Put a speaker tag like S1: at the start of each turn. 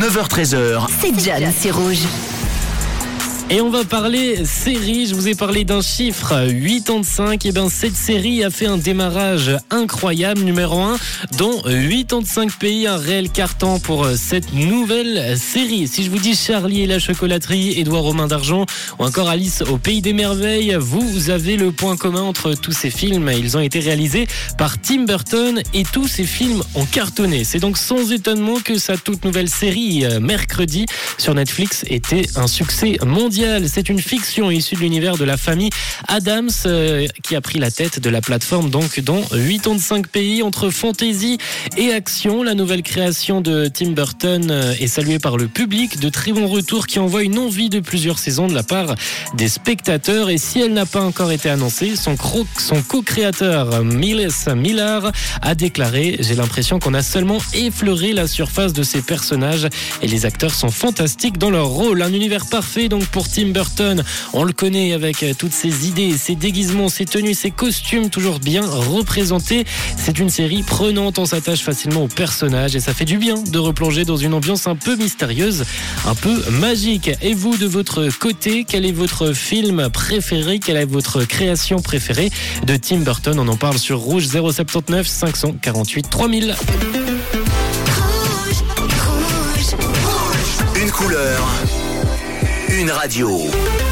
S1: 9h13h.
S2: C'est John, c'est rouge.
S3: Et on va parler série. Je vous ai parlé d'un chiffre 85. Et bien, cette série a fait un démarrage incroyable, numéro 1, dont 85 pays, un réel carton pour cette nouvelle série. Si je vous dis Charlie et la chocolaterie, Édouard Romain d'Argent ou encore Alice au pays des merveilles, vous avez le point commun entre tous ces films. Ils ont été réalisés par Tim Burton et tous ces films ont cartonné. C'est donc sans étonnement que sa toute nouvelle série, euh, mercredi, sur Netflix, était un succès mondial. C'est une fiction issue de l'univers de la famille Adams euh, qui a pris la tête de la plateforme donc dans 85 pays entre fantasy et action. La nouvelle création de Tim Burton euh, est saluée par le public. De très bons retours qui envoient une envie de plusieurs saisons de la part des spectateurs. Et si elle n'a pas encore été annoncée, son, co-créateur Miles Miller a déclaré J'ai l'impression qu'on a seulement effleuré la surface de ces personnages et les acteurs sont fantastiques dans leur rôle. Un univers parfait donc pour Tim Burton. On le connaît avec euh, toutes ses idées, ses déguisements, ses tenues, ses costumes toujours bien représentés. C'est une série prenante, on s'attache facilement aux personnages et ça fait du bien de replonger dans une ambiance un peu mystérieuse, un peu magique. Et vous, de votre côté, quel est votre film préféré? Quelle est votre création préférée de Tim Burton? On en parle sur Rouge 079 548 3000.
S1: Une couleur, une radio.